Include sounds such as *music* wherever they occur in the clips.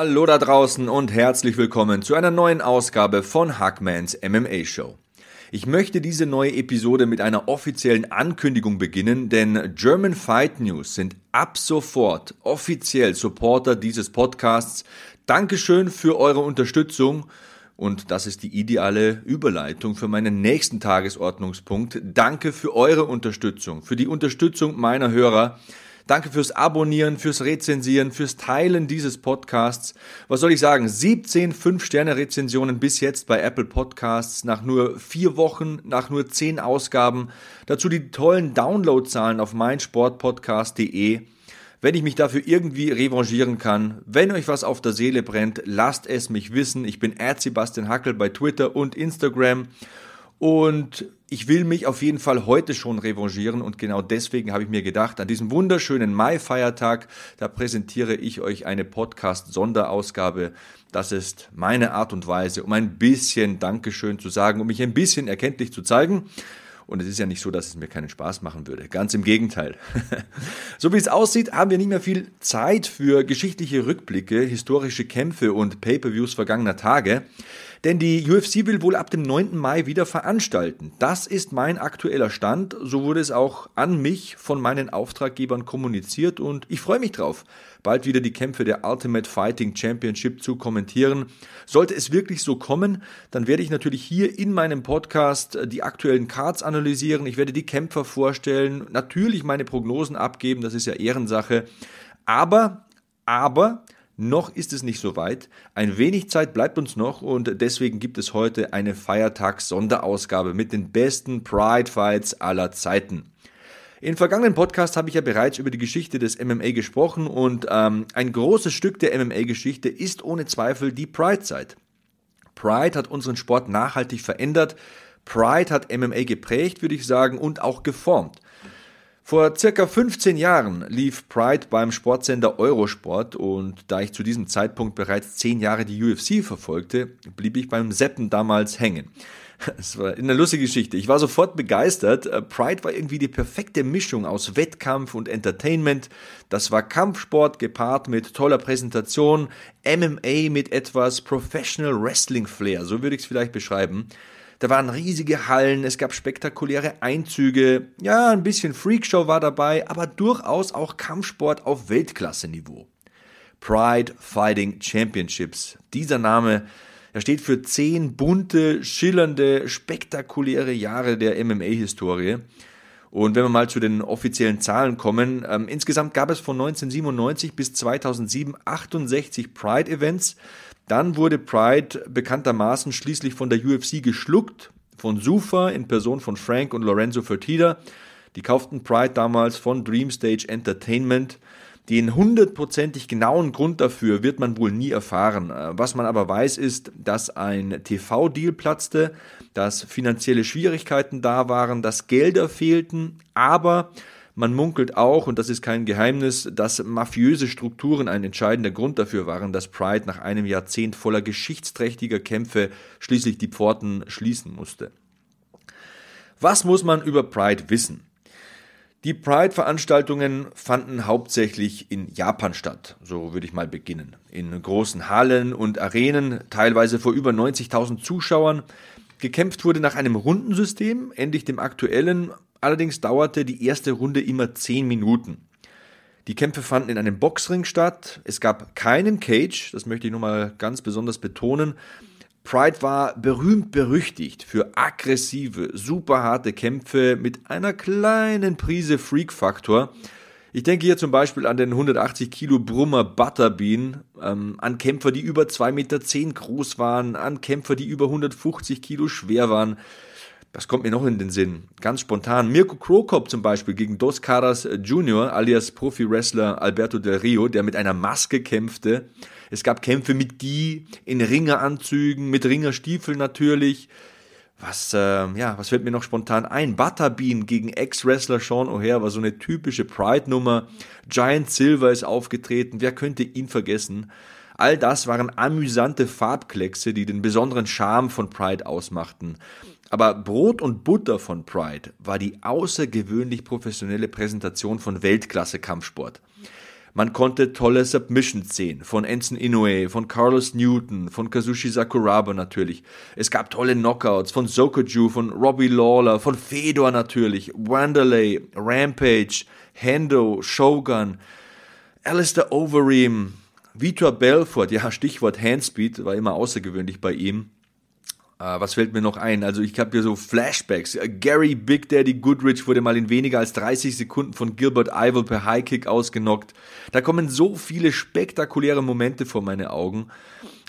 Hallo da draußen und herzlich willkommen zu einer neuen Ausgabe von Hackmans MMA Show. Ich möchte diese neue Episode mit einer offiziellen Ankündigung beginnen, denn German Fight News sind ab sofort offiziell Supporter dieses Podcasts. Dankeschön für eure Unterstützung. Und das ist die ideale Überleitung für meinen nächsten Tagesordnungspunkt. Danke für eure Unterstützung, für die Unterstützung meiner Hörer. Danke fürs Abonnieren, fürs Rezensieren, fürs Teilen dieses Podcasts. Was soll ich sagen? 17 5-Sterne-Rezensionen bis jetzt bei Apple Podcasts nach nur vier Wochen, nach nur zehn Ausgaben. Dazu die tollen Downloadzahlen auf meinsportpodcast.de. Wenn ich mich dafür irgendwie revanchieren kann, wenn euch was auf der Seele brennt, lasst es mich wissen. Ich bin Sebastian Hackel bei Twitter und Instagram. Und ich will mich auf jeden Fall heute schon revanchieren und genau deswegen habe ich mir gedacht, an diesem wunderschönen Mai-Feiertag, da präsentiere ich euch eine Podcast-Sonderausgabe. Das ist meine Art und Weise, um ein bisschen Dankeschön zu sagen, um mich ein bisschen erkenntlich zu zeigen. Und es ist ja nicht so, dass es mir keinen Spaß machen würde. Ganz im Gegenteil. *laughs* so wie es aussieht, haben wir nicht mehr viel Zeit für geschichtliche Rückblicke, historische Kämpfe und Pay-per-Views vergangener Tage. Denn die UFC will wohl ab dem 9. Mai wieder veranstalten. Das ist mein aktueller Stand. So wurde es auch an mich von meinen Auftraggebern kommuniziert und ich freue mich drauf, bald wieder die Kämpfe der Ultimate Fighting Championship zu kommentieren. Sollte es wirklich so kommen, dann werde ich natürlich hier in meinem Podcast die aktuellen Cards analysieren. Ich werde die Kämpfer vorstellen, natürlich meine Prognosen abgeben, das ist ja Ehrensache. Aber, aber, noch ist es nicht so weit. Ein wenig Zeit bleibt uns noch und deswegen gibt es heute eine Feiertags-Sonderausgabe mit den besten Pride Fights aller Zeiten. In vergangenen Podcast habe ich ja bereits über die Geschichte des MMA gesprochen und ähm, ein großes Stück der MMA-Geschichte ist ohne Zweifel die Pride-Zeit. Pride hat unseren Sport nachhaltig verändert. Pride hat MMA geprägt, würde ich sagen, und auch geformt. Vor circa 15 Jahren lief Pride beim Sportsender Eurosport und da ich zu diesem Zeitpunkt bereits 10 Jahre die UFC verfolgte, blieb ich beim Seppen damals hängen. *laughs* Es war eine lustige Geschichte. Ich war sofort begeistert. Äh, Pride war irgendwie die perfekte Mischung aus Wettkampf und Entertainment. Das war Kampfsport gepaart mit toller Präsentation, MMA mit etwas Professional Wrestling Flair, so würde ich es vielleicht beschreiben. Da waren riesige Hallen, es gab spektakuläre Einzüge, ja, ein bisschen Freakshow war dabei, aber durchaus auch Kampfsport auf Weltklasse-Niveau. Pride Fighting Championships. Dieser Name, er steht für zehn bunte, schillernde, spektakuläre Jahre der MMA-Historie. Und wenn wir mal zu den offiziellen Zahlen kommen, ähm, insgesamt gab es von 1997 bis 2007 68 Pride-Events. Dann wurde Pride bekanntermaßen schließlich von der UFC geschluckt, von Sufa in Person von Frank und Lorenzo Fertitta. Die kauften Pride damals von Dreamstage Entertainment. Den hundertprozentig genauen Grund dafür wird man wohl nie erfahren. Was man aber weiß, ist, dass ein TV-Deal platzte, dass finanzielle Schwierigkeiten da waren, dass Gelder fehlten, aber man munkelt auch, und das ist kein Geheimnis, dass mafiöse Strukturen ein entscheidender Grund dafür waren, dass Pride nach einem Jahrzehnt voller geschichtsträchtiger Kämpfe schließlich die Pforten schließen musste. Was muss man über Pride wissen? Die Pride-Veranstaltungen fanden hauptsächlich in Japan statt, so würde ich mal beginnen. In großen Hallen und Arenen, teilweise vor über 90.000 Zuschauern. Gekämpft wurde nach einem Rundensystem, ähnlich dem aktuellen, Allerdings dauerte die erste Runde immer 10 Minuten. Die Kämpfe fanden in einem Boxring statt. Es gab keinen Cage, das möchte ich nochmal ganz besonders betonen. Pride war berühmt berüchtigt für aggressive, super harte Kämpfe mit einer kleinen Prise Freak-Faktor. Ich denke hier zum Beispiel an den 180 Kilo Brummer Butterbean, ähm, an Kämpfer, die über 2,10 Meter groß waren, an Kämpfer, die über 150 Kilo schwer waren. Das kommt mir noch in den Sinn. Ganz spontan. Mirko Krokop zum Beispiel gegen Dos Caras Jr., alias Profi-Wrestler Alberto Del Rio, der mit einer Maske kämpfte. Es gab Kämpfe mit Gi, in Ringeranzügen, mit Ringerstiefeln natürlich. Was, äh, ja, was fällt mir noch spontan ein? Butterbean gegen Ex-Wrestler Sean O'Hare war so eine typische Pride-Nummer. Giant Silver ist aufgetreten. Wer könnte ihn vergessen? All das waren amüsante Farbkleckse, die den besonderen Charme von Pride ausmachten. Aber Brot und Butter von Pride war die außergewöhnlich professionelle Präsentation von Weltklasse-Kampfsport. Man konnte tolle Submissions sehen, von Ensign Inoue, von Carlos Newton, von Kazushi Sakuraba natürlich. Es gab tolle Knockouts von Sokoju, von Robbie Lawler, von Fedor natürlich, Wanderlei, Rampage, Hendo, Shogun, Alistair Overeem, Vitor Belfort, ja, Stichwort Handspeed, war immer außergewöhnlich bei ihm. Uh, was fällt mir noch ein? Also ich habe hier so Flashbacks. Gary Big Daddy Goodrich wurde mal in weniger als 30 Sekunden von Gilbert Ivel per Highkick ausgenockt. Da kommen so viele spektakuläre Momente vor meine Augen.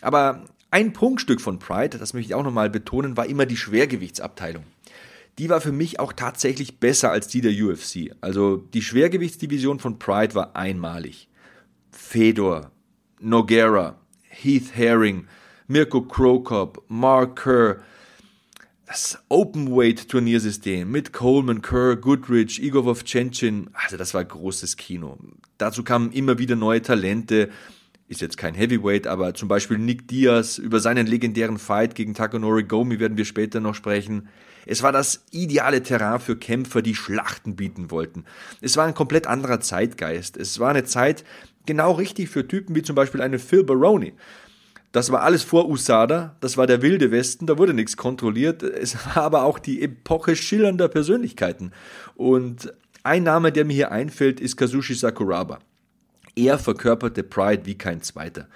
Aber ein Prunkstück von Pride, das möchte ich auch nochmal betonen, war immer die Schwergewichtsabteilung. Die war für mich auch tatsächlich besser als die der UFC. Also die Schwergewichtsdivision von Pride war einmalig. Fedor, Noguera, Heath Herring, Mirko Krokop, Mark Kerr, das Open-Weight-Turniersystem mit Coleman, Kerr, Goodrich, Igor Vovchenchin, also das war großes Kino. Dazu kamen immer wieder neue Talente, ist jetzt kein Heavyweight, aber zum Beispiel Nick Diaz, über seinen legendären Fight gegen Takanori Gomi werden wir später noch sprechen. Es war das ideale Terrain für Kämpfer, die Schlachten bieten wollten. Es war ein komplett anderer Zeitgeist. Es war eine Zeit genau richtig für Typen wie zum Beispiel eine Phil Baroni. Das war alles vor USADA, das war der wilde Westen, da wurde nichts kontrolliert. Es *laughs* war aber auch die Epoche schillernder Persönlichkeiten. Und ein Name, der mir hier einfällt, ist Kazushi Sakuraba. Er verkörperte Pride wie kein zweiter.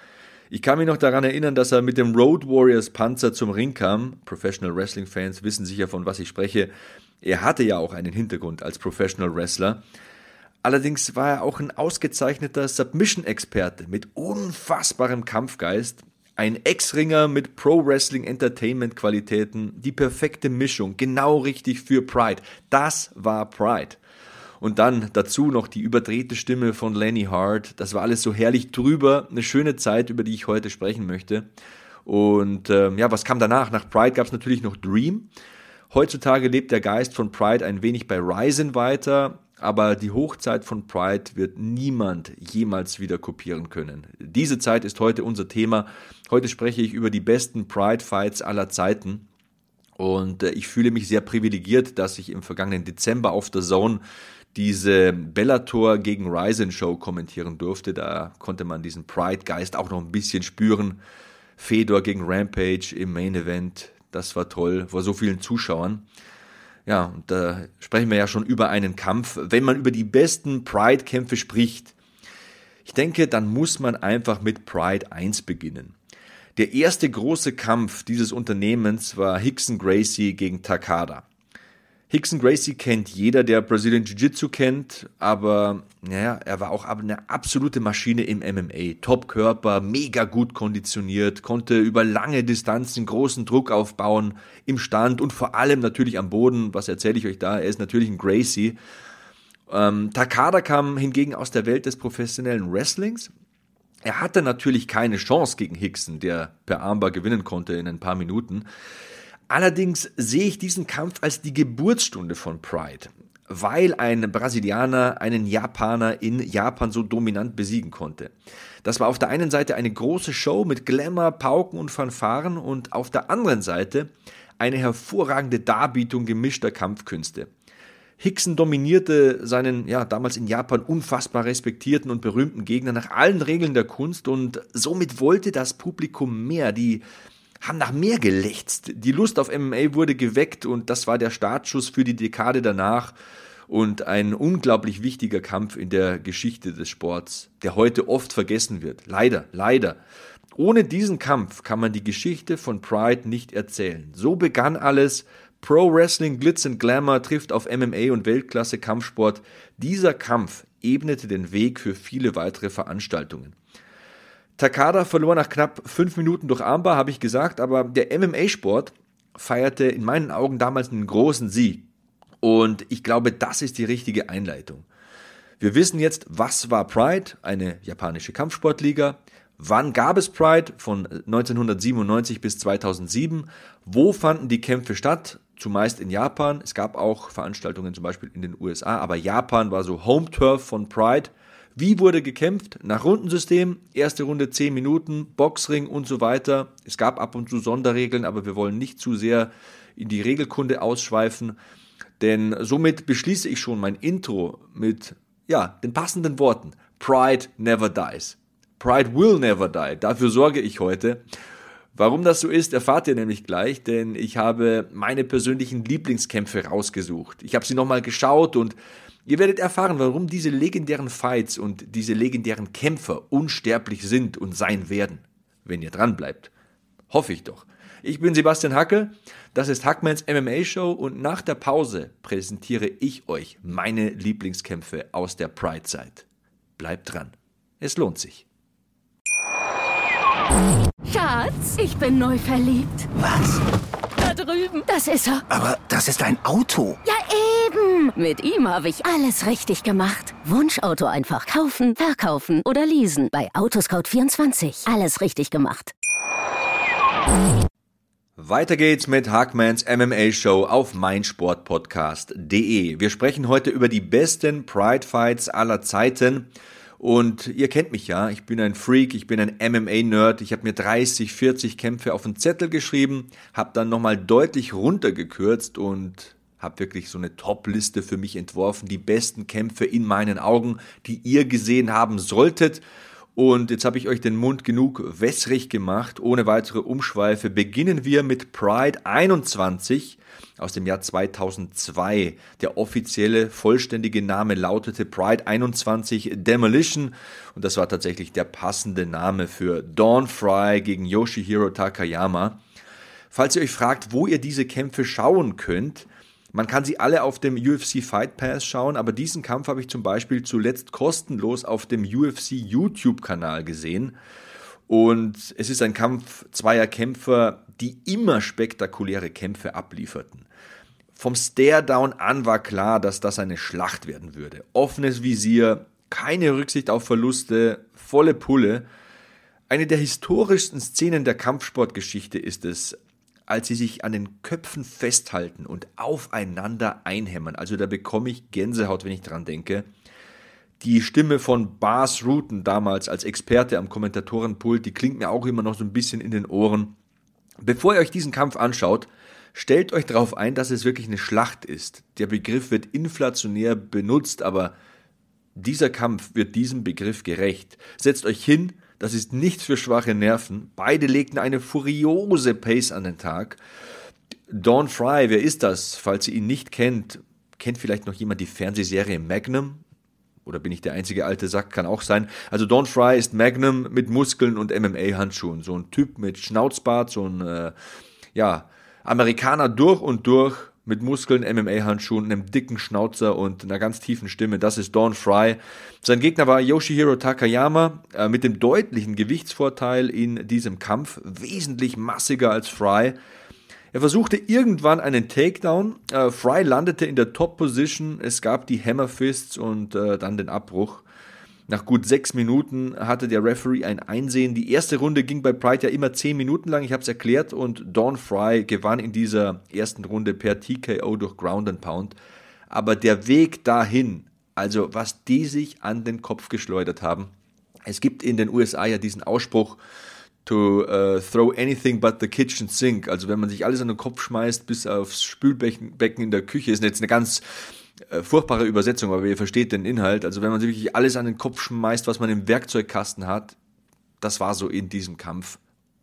Ich kann mich noch daran erinnern, dass er mit dem Road Warriors Panzer zum Ring kam. Professional Wrestling Fans wissen sicher, von was ich spreche. Er hatte ja auch einen Hintergrund als Professional Wrestler. Allerdings war er auch ein ausgezeichneter Submission-Experte mit unfassbarem Kampfgeist ein Ex-Ringer mit Pro-Wrestling-Entertainment-Qualitäten, die perfekte Mischung, genau richtig für Pride. Das war Pride. Und dann dazu noch die überdrehte Stimme von Lenny Hart. Das war alles so herrlich drüber. Eine schöne Zeit, über die ich heute sprechen möchte. Und ähm, ja, was kam danach? Nach Pride gab es natürlich noch Dream. Heutzutage lebt der Geist von Pride ein wenig bei Ryzen weiter aber die Hochzeit von Pride wird niemand jemals wieder kopieren können. Diese Zeit ist heute unser Thema. Heute spreche ich über die besten Pride-Fights aller Zeiten. Und äh, ich fühle mich sehr privilegiert, dass ich im vergangenen Dezember auf der Zone diese Bellator gegen Ryzen Show kommentieren durfte. Da konnte man diesen Pride-Geist auch noch ein bisschen spüren. Fedor gegen Rampage im Main Event, das war toll, vor so vielen Zuschauern. Ja, und da sprechen wir ja schon über einen Kampf. Wenn man über die besten Pride-Kämpfe spricht, ich denke, dann muss man einfach mit Pride 1 beginnen. Der erste große Kampf dieses Unternehmens war Hickson Gracie gegen Takada. Hickson Gracie kennt jeder, der Brazilian Jiu-Jitsu kennt, aber naja, er war auch eine absolute Maschine im MMA. Top-Körper, mega gut konditioniert, konnte über lange Distanzen großen Druck aufbauen im Stand und vor allem natürlich am Boden. Was erzähle ich euch da? Er ist natürlich ein Gracie. Ähm, Takada kam hingegen aus der Welt des professionellen Wrestlings. Er hatte natürlich keine Chance gegen Hickson, der per Armbar gewinnen konnte in ein paar Minuten. Allerdings sehe ich diesen Kampf als die Geburtsstunde von Pride, weil ein Brasilianer einen Japaner in Japan so dominant besiegen konnte. Das war auf der einen Seite eine große Show mit Glamour, Pauken und Fanfaren und auf der anderen Seite eine hervorragende Darbietung gemischter Kampfkünste. Hickson dominierte seinen ja damals in Japan unfassbar respektierten und berühmten Gegner nach allen Regeln der Kunst und somit wollte das Publikum mehr. Die haben nach mehr gelächzt. Die Lust auf MMA wurde geweckt und das war der Startschuss für die Dekade danach und ein unglaublich wichtiger Kampf in der Geschichte des Sports, der heute oft vergessen wird. Leider, leider. Ohne diesen Kampf kann man die Geschichte von Pride nicht erzählen. So begann alles. Pro Wrestling, Glitz und Glamour trifft auf MMA und Weltklasse Kampfsport. Dieser Kampf ebnete den Weg für viele weitere Veranstaltungen. Takada verlor nach knapp fünf Minuten durch Armbar, habe ich gesagt, aber der MMA-Sport feierte in meinen Augen damals einen großen Sieg. Und ich glaube, das ist die richtige Einleitung. Wir wissen jetzt, was war Pride, eine japanische Kampfsportliga, Wann gab es Pride? Von 1997 bis 2007. Wo fanden die Kämpfe statt? Zumeist in Japan. Es gab auch Veranstaltungen zum Beispiel in den USA, aber Japan war so Home Turf von Pride. Wie wurde gekämpft? Nach Rundensystem, erste Runde 10 Minuten, Boxring und so weiter. Es gab ab und zu Sonderregeln, aber wir wollen nicht zu sehr in die Regelkunde ausschweifen, denn somit beschließe ich schon mein Intro mit ja, den passenden Worten. Pride never dies. Pride will never die. Dafür sorge ich heute. Warum das so ist, erfahrt ihr nämlich gleich, denn ich habe meine persönlichen Lieblingskämpfe rausgesucht. Ich habe sie nochmal geschaut und ihr werdet erfahren, warum diese legendären Fights und diese legendären Kämpfer unsterblich sind und sein werden, wenn ihr dran bleibt. Hoffe ich doch. Ich bin Sebastian Hacke, das ist Hackmans MMA Show und nach der Pause präsentiere ich euch meine Lieblingskämpfe aus der Pride-Zeit. Bleibt dran. Es lohnt sich. Schatz, ich bin neu verliebt. Was? Da drüben. Das ist er. Aber das ist ein Auto. Ja, eben. Mit ihm habe ich alles richtig gemacht. Wunschauto einfach kaufen, verkaufen oder leasen. Bei Autoscout24. Alles richtig gemacht. Weiter geht's mit Hackmans MMA Show auf meinsportpodcast.de. Wir sprechen heute über die besten Pride Fights aller Zeiten. Und ihr kennt mich ja, ich bin ein Freak, ich bin ein MMA-Nerd. Ich habe mir 30, 40 Kämpfe auf den Zettel geschrieben, habe dann nochmal deutlich runtergekürzt und habe wirklich so eine Top-Liste für mich entworfen. Die besten Kämpfe in meinen Augen, die ihr gesehen haben solltet. Und jetzt habe ich euch den Mund genug wässrig gemacht. Ohne weitere Umschweife beginnen wir mit Pride 21 aus dem Jahr 2002. Der offizielle vollständige Name lautete Pride 21 Demolition und das war tatsächlich der passende Name für Dawn Fry gegen Yoshihiro Takayama. Falls ihr euch fragt, wo ihr diese Kämpfe schauen könnt, man kann sie alle auf dem UFC Fight Pass schauen, aber diesen Kampf habe ich zum Beispiel zuletzt kostenlos auf dem UFC YouTube-Kanal gesehen. Und es ist ein Kampf zweier Kämpfer, die immer spektakuläre Kämpfe ablieferten. Vom Stare-Down an war klar, dass das eine Schlacht werden würde. Offenes Visier, keine Rücksicht auf Verluste, volle Pulle. Eine der historischsten Szenen der Kampfsportgeschichte ist es, als sie sich an den Köpfen festhalten und aufeinander einhämmern. Also da bekomme ich Gänsehaut, wenn ich dran denke. Die Stimme von Bas Rutten damals als Experte am Kommentatorenpult, die klingt mir auch immer noch so ein bisschen in den Ohren. Bevor ihr euch diesen Kampf anschaut, stellt euch darauf ein, dass es wirklich eine Schlacht ist. Der Begriff wird inflationär benutzt, aber dieser Kampf wird diesem Begriff gerecht. Setzt euch hin, das ist nichts für schwache Nerven. Beide legten eine furiose Pace an den Tag. Dawn Fry, wer ist das? Falls ihr ihn nicht kennt, kennt vielleicht noch jemand die Fernsehserie Magnum? Oder bin ich der einzige alte Sack? Kann auch sein. Also Don Fry ist Magnum mit Muskeln und MMA-Handschuhen. So ein Typ mit Schnauzbart, so ein, äh, ja, Amerikaner durch und durch mit Muskeln, MMA-Handschuhen, einem dicken Schnauzer und einer ganz tiefen Stimme. Das ist Dawn Fry. Sein Gegner war Yoshihiro Takayama äh, mit dem deutlichen Gewichtsvorteil in diesem Kampf. Wesentlich massiger als Fry. Er versuchte irgendwann einen Takedown. Äh, Fry landete in der Top-Position. Es gab die Hammerfists und äh, dann den Abbruch. Nach gut sechs Minuten hatte der Referee ein Einsehen. Die erste Runde ging bei Pride ja immer zehn Minuten lang, ich habe es erklärt, und Dawn Fry gewann in dieser ersten Runde per TKO durch Ground and Pound. Aber der Weg dahin, also was die sich an den Kopf geschleudert haben, es gibt in den USA ja diesen Ausspruch, to uh, throw anything but the kitchen sink. Also wenn man sich alles an den Kopf schmeißt, bis aufs Spülbecken in der Küche, ist jetzt eine ganz äh, furchtbare Übersetzung, aber ihr versteht den Inhalt. Also wenn man sich wirklich alles an den Kopf schmeißt, was man im Werkzeugkasten hat, das war so in diesem Kampf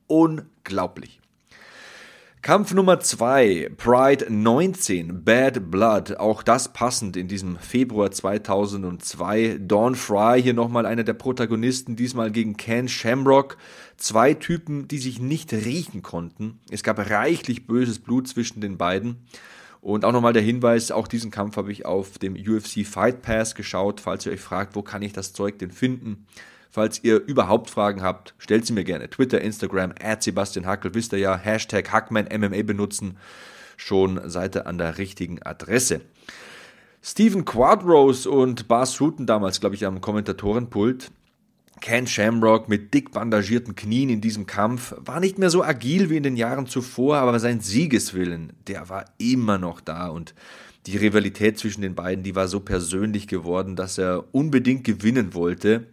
unglaublich. Kampf Nummer 2, Pride 19, Bad Blood, auch das passend in diesem Februar 2002. Dawn Fry, hier nochmal einer der Protagonisten, diesmal gegen Ken Shamrock. Zwei Typen, die sich nicht riechen konnten. Es gab reichlich böses Blut zwischen den beiden. Und auch nochmal der Hinweis, auch diesen Kampf habe ich auf dem UFC Fight Pass geschaut, falls ihr euch fragt, wo kann ich das Zeug denn finden. Falls ihr überhaupt Fragen habt, stellt sie mir gerne. Twitter, Instagram, Sebastian Hackel, wisst ihr ja, Hashtag HackmanMMA benutzen. Schon seid ihr an der richtigen Adresse. Stephen Quadros und Bas Rutten damals, glaube ich, am Kommentatorenpult. Ken Shamrock mit dick bandagierten Knien in diesem Kampf war nicht mehr so agil wie in den Jahren zuvor, aber sein Siegeswillen, der war immer noch da und die Rivalität zwischen den beiden, die war so persönlich geworden, dass er unbedingt gewinnen wollte.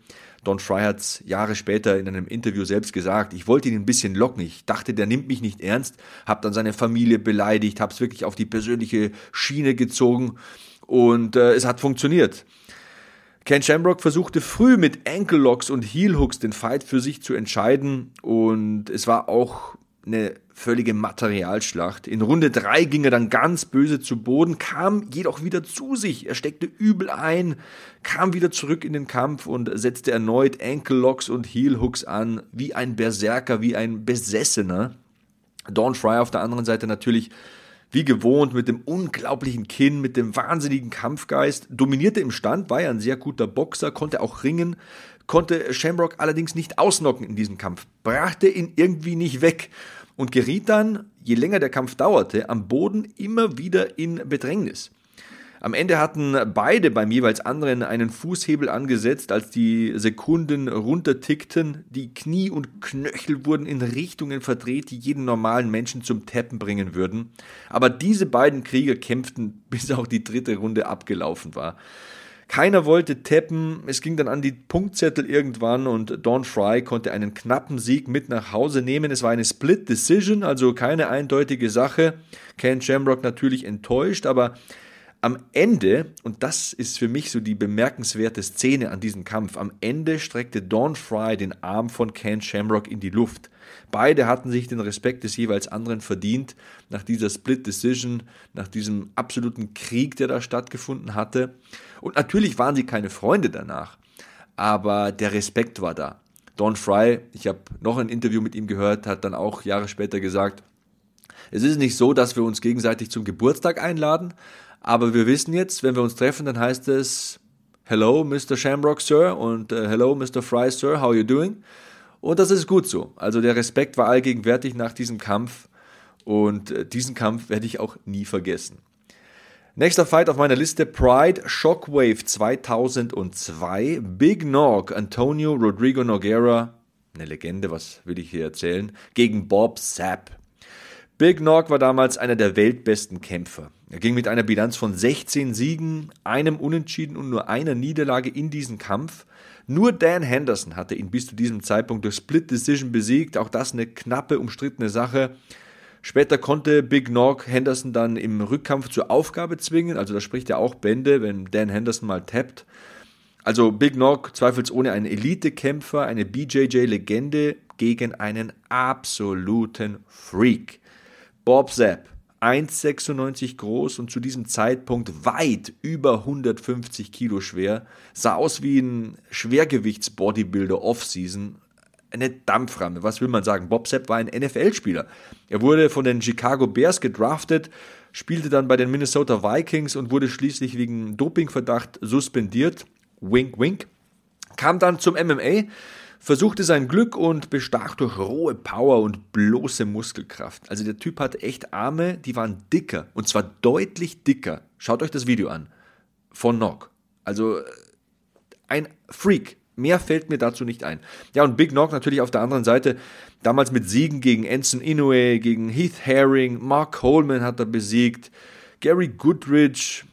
Don Fry hat Jahre später in einem Interview selbst gesagt, ich wollte ihn ein bisschen locken, ich dachte, der nimmt mich nicht ernst, habe dann seine Familie beleidigt, habe es wirklich auf die persönliche Schiene gezogen und äh, es hat funktioniert. Ken Shamrock versuchte früh mit Ankle Locks und Heel Hooks den Fight für sich zu entscheiden und es war auch eine völlige Materialschlacht. In Runde 3 ging er dann ganz böse zu Boden, kam jedoch wieder zu sich. Er steckte übel ein, kam wieder zurück in den Kampf und setzte erneut Ankle Locks und Heel Hooks an, wie ein Berserker, wie ein Besessener. Dawn Fry auf der anderen Seite natürlich wie gewohnt mit dem unglaublichen Kinn, mit dem wahnsinnigen Kampfgeist, dominierte im Stand, war ja ein sehr guter Boxer, konnte auch ringen, konnte Shamrock allerdings nicht ausnocken in diesem Kampf, brachte ihn irgendwie nicht weg und geriet dann, je länger der Kampf dauerte, am Boden immer wieder in Bedrängnis. Am Ende hatten beide beim jeweils anderen einen Fußhebel angesetzt, als die Sekunden runtertickten. Die Knie und Knöchel wurden in Richtungen verdreht, die jeden normalen Menschen zum Tappen bringen würden. Aber diese beiden Krieger kämpften, *laughs* bis auch die dritte Runde abgelaufen war. Keiner wollte tappen, es ging dann an die Punktzettel irgendwann und Don Fry konnte einen knappen Sieg mit nach Hause nehmen. Es war eine Split Decision, also keine eindeutige Sache. Ken Shamrock natürlich enttäuscht, aber am Ende, und das ist für mich so die bemerkenswerte Szene an diesem Kampf, am Ende streckte Don Fry den Arm von Ken Shamrock in die Luft. Beide hatten sich den Respekt des jeweils anderen verdient, nach dieser Split Decision, nach diesem absoluten Krieg, der da stattgefunden hatte. Und natürlich waren sie keine Freunde danach, aber der Respekt war da. Don Fry, ich habe noch ein Interview mit ihm gehört, hat dann auch Jahre später gesagt, es ist nicht so, dass wir uns gegenseitig zum Geburtstag einladen, aber wir wissen jetzt, wenn wir uns treffen, dann heißt es Hello, Mr. Shamrock, Sir und uh, Hello, Mr. Fry, Sir, how are you doing? Und das ist gut so. Also der Respekt war allgegenwärtig nach diesem Kampf und uh, diesen Kampf werde ich auch nie vergessen. Nächster Fight auf meiner Liste Pride Shockwave 2002. Big Nog, Antonio Rodrigo Noguera, eine Legende, was will ich hier erzählen, gegen Bob Sapp. Big Nog war damals einer der weltbesten Kämpfer. Er ging mit einer Bilanz von 16 Siegen, einem Unentschieden und nur einer Niederlage in diesen Kampf. Nur Dan Henderson hatte ihn bis zu diesem Zeitpunkt durch Split Decision besiegt. Auch das eine knappe, umstrittene Sache. Später konnte Big Nog Henderson dann im Rückkampf zur Aufgabe zwingen, also da spricht er auch Bände, wenn Dan Henderson mal tappt. Also Big Nog zweifelsohne ein Elitekämpfer, eine BJJ-Legende gegen einen absoluten Freak. Bob Zapp, 1,96 groß und zu diesem Zeitpunkt weit über 150 Kilo schwer, sah aus wie ein Schwergewichts-Bodybuilder Off-Season, eine Dampframme. Was will man sagen? Bob Sepp war ein NFL-Spieler. Er wurde von den Chicago Bears gedraftet, spielte dann bei den Minnesota Vikings und wurde schließlich wegen Dopingverdacht suspendiert. Wink, wink. Kam dann zum MMA, versuchte sein Glück und bestach durch rohe Power und bloße Muskelkraft. Also der Typ hatte echt Arme, die waren dicker und zwar deutlich dicker. Schaut euch das Video an. Von Nock. Also äh, ein Freak. Mehr fällt mir dazu nicht ein. Ja, und Big Knock natürlich auf der anderen Seite, damals mit Siegen gegen Anson Inoue, gegen Heath Herring, Mark Coleman hat er besiegt, Gary Goodrich,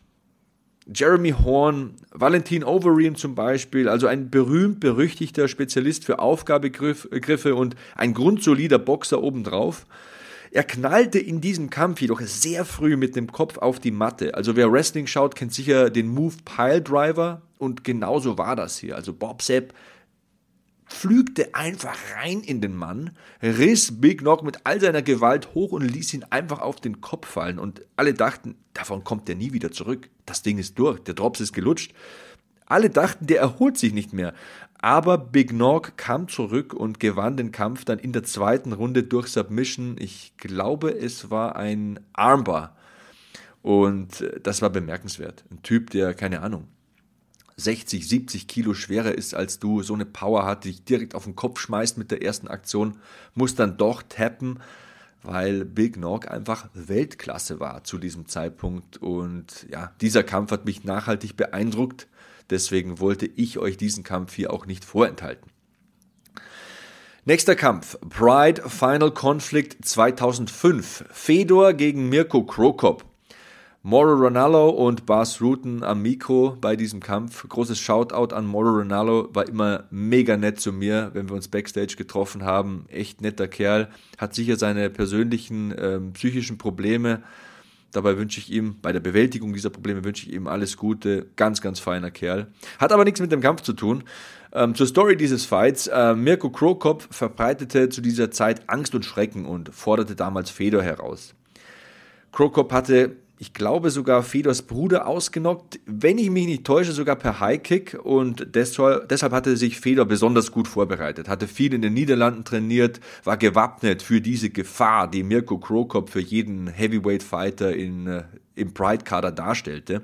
Jeremy Horn, Valentin Overeem zum Beispiel, also ein berühmt berüchtigter Spezialist für Aufgabegriffe und ein grundsolider Boxer obendrauf. Er knallte in diesem Kampf jedoch sehr früh mit dem Kopf auf die Matte. Also wer Wrestling schaut, kennt sicher den Move Pile Driver. Und genauso war das hier. Also Bob Sepp pflügte einfach rein in den Mann, riss Big Knock mit all seiner Gewalt hoch und ließ ihn einfach auf den Kopf fallen. Und alle dachten, davon kommt er nie wieder zurück. Das Ding ist durch, der Drops ist gelutscht. Alle dachten, der erholt sich nicht mehr. Aber Big Nog kam zurück und gewann den Kampf dann in der zweiten Runde durch Submission. Ich glaube, es war ein Armbar. Und das war bemerkenswert. Ein Typ, der, keine Ahnung, 60, 70 Kilo schwerer ist als du, so eine Power hat, die dich direkt auf den Kopf schmeißt mit der ersten Aktion, muss dann doch tappen, weil Big Nog einfach Weltklasse war zu diesem Zeitpunkt. Und ja, dieser Kampf hat mich nachhaltig beeindruckt. Deswegen wollte ich euch diesen Kampf hier auch nicht vorenthalten. Nächster Kampf, Pride Final Conflict 2005, Fedor gegen Mirko Krokop. Moro Ronaldo und Bas Rutten am Mikro bei diesem Kampf. Großes Shoutout an Moro Ronaldo, war immer mega nett zu mir, wenn wir uns backstage getroffen haben. Echt netter Kerl, hat sicher seine persönlichen ähm, psychischen Probleme. Dabei wünsche ich ihm, bei der Bewältigung dieser Probleme wünsche ich ihm alles Gute. Ganz, ganz feiner Kerl. Hat aber nichts mit dem Kampf zu tun. Ähm, zur Story dieses Fights. Äh, Mirko Krokop verbreitete zu dieser Zeit Angst und Schrecken und forderte damals Fedor heraus. Krokop hatte, ich glaube, sogar Fedors Bruder ausgenockt, wenn ich mich nicht täusche, sogar per Highkick und deshalb, deshalb hatte sich Fedor besonders gut vorbereitet, hatte viel in den Niederlanden trainiert, war gewappnet für diese Gefahr, die Mirko Krokop für jeden Heavyweight-Fighter in, äh, im Pride-Kader darstellte.